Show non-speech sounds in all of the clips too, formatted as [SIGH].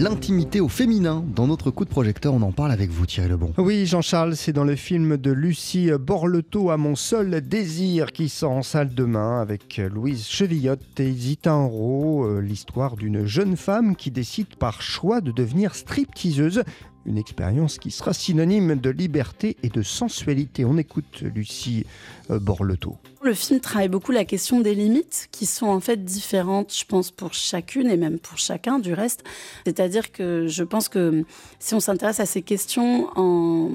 l'intimité au féminin. Dans notre coup de projecteur, on en parle avec vous Thierry Lebon. Oui, Jean-Charles, c'est dans le film de Lucie Borleto à mon seul désir qui sort en salle demain avec Louise Chevillotte et Zita Enro, euh, l'histoire d'une jeune femme qui décide par choix de devenir stripteaseuse. Une expérience qui sera synonyme de liberté et de sensualité. On écoute Lucie euh, Borleto. Le film travaille beaucoup la question des limites qui sont en fait différentes, je pense, pour chacune et même pour chacun du reste. C'est-à-dire que je pense que si on s'intéresse à ces questions en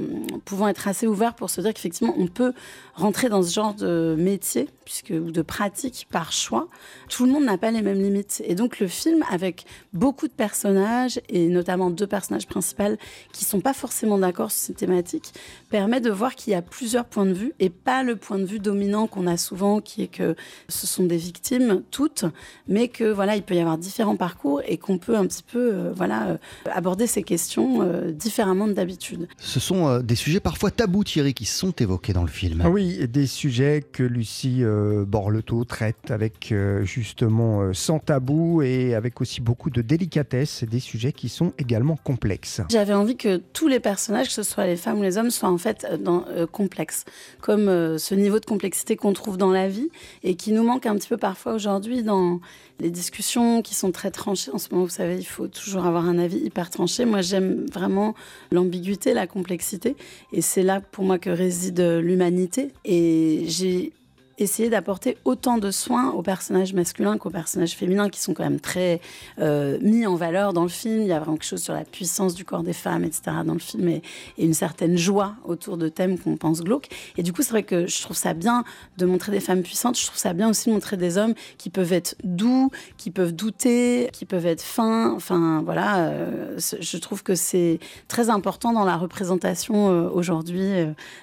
pouvant être assez ouvert pour se dire qu'effectivement on peut rentrer dans ce genre de métier puisque, ou de pratique par choix, tout le monde n'a pas les mêmes limites. Et donc le film, avec beaucoup de personnages et notamment deux personnages principaux qui sont pas forcément d'accord sur ces thématiques, permet de voir qu'il y a plusieurs points de vue et pas le point de vue dominant qu'on a souvent, qui est que ce sont des victimes toutes, mais que voilà, il peut y avoir différents parcours et qu'on peut un petit peu euh, voilà euh, aborder ces questions euh, différemment d'habitude. Ce sont des sujets parfois tabous, Thierry, qui sont évoqués dans le film. Ah oui, des sujets que Lucie Borleto traite avec justement sans tabou et avec aussi beaucoup de délicatesse, des sujets qui sont également complexes. J'avais envie que tous les personnages, que ce soit les femmes ou les hommes, soient en fait dans, complexes, comme ce niveau de complexité qu'on trouve dans la vie et qui nous manque un petit peu parfois aujourd'hui dans les discussions qui sont très tranchées. En ce moment, vous savez, il faut toujours avoir un avis hyper tranché. Moi, j'aime vraiment l'ambiguïté, la complexité. Et c'est là pour moi que réside l'humanité. Et j'ai essayer d'apporter autant de soins aux personnages masculins qu'aux personnages féminins qui sont quand même très euh, mis en valeur dans le film. Il y a vraiment quelque chose sur la puissance du corps des femmes, etc. dans le film et, une certaine joie autour de thèmes qu'on pense glauques. Et du coup, c'est vrai que je trouve ça bien de montrer des femmes puissantes. Je trouve ça bien aussi de montrer des hommes qui peuvent être doux, qui peuvent douter, qui peuvent être fins. Enfin, voilà, euh, je trouve que c'est très important dans la représentation euh, aujourd'hui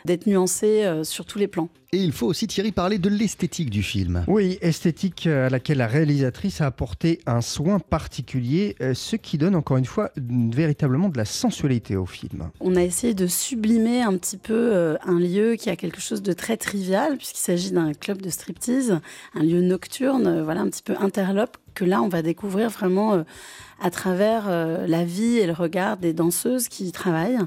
d'être nuancé sur tous les plans. Et il faut aussi, Thierry, parler de l'esthétique du film. Oui, esthétique à laquelle la réalisatrice a apporté un soin particulier, euh, ce qui donne encore une fois véritablement de la sensualité au film. On a essayé de sublimer un petit peu euh, un lieu qui a quelque chose de très trivial, puisqu'il s'agit d'un club de striptease, un lieu nocturne, euh, voilà, un petit peu interlope, que là, on va découvrir vraiment euh, à travers euh, la vie et le regard des danseuses qui y travaillent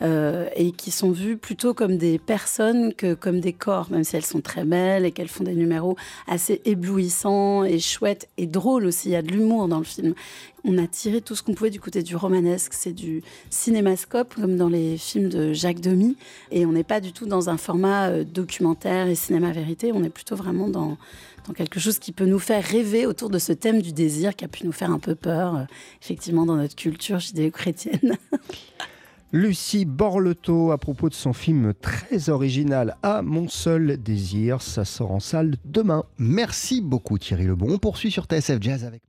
euh, et qui sont vues plutôt comme des personnes que comme des corps, même si elles sont très belles et qu'elles font des numéros assez éblouissants et chouettes et drôles aussi. Il y a de l'humour dans le film. On a tiré tout ce qu'on pouvait du côté du romanesque, c'est du cinémascope comme dans les films de Jacques Demy et on n'est pas du tout dans un format documentaire et cinéma vérité, on est plutôt vraiment dans, quelque chose qui peut nous faire rêver autour de ce thème du désir qui a pu nous faire un peu peur, euh, effectivement, dans notre culture judéo-chrétienne. [LAUGHS] Lucie Borleto, à propos de son film très original À mon seul désir, ça sort en salle demain. Merci beaucoup Thierry Lebon. On poursuit sur TSF Jazz avec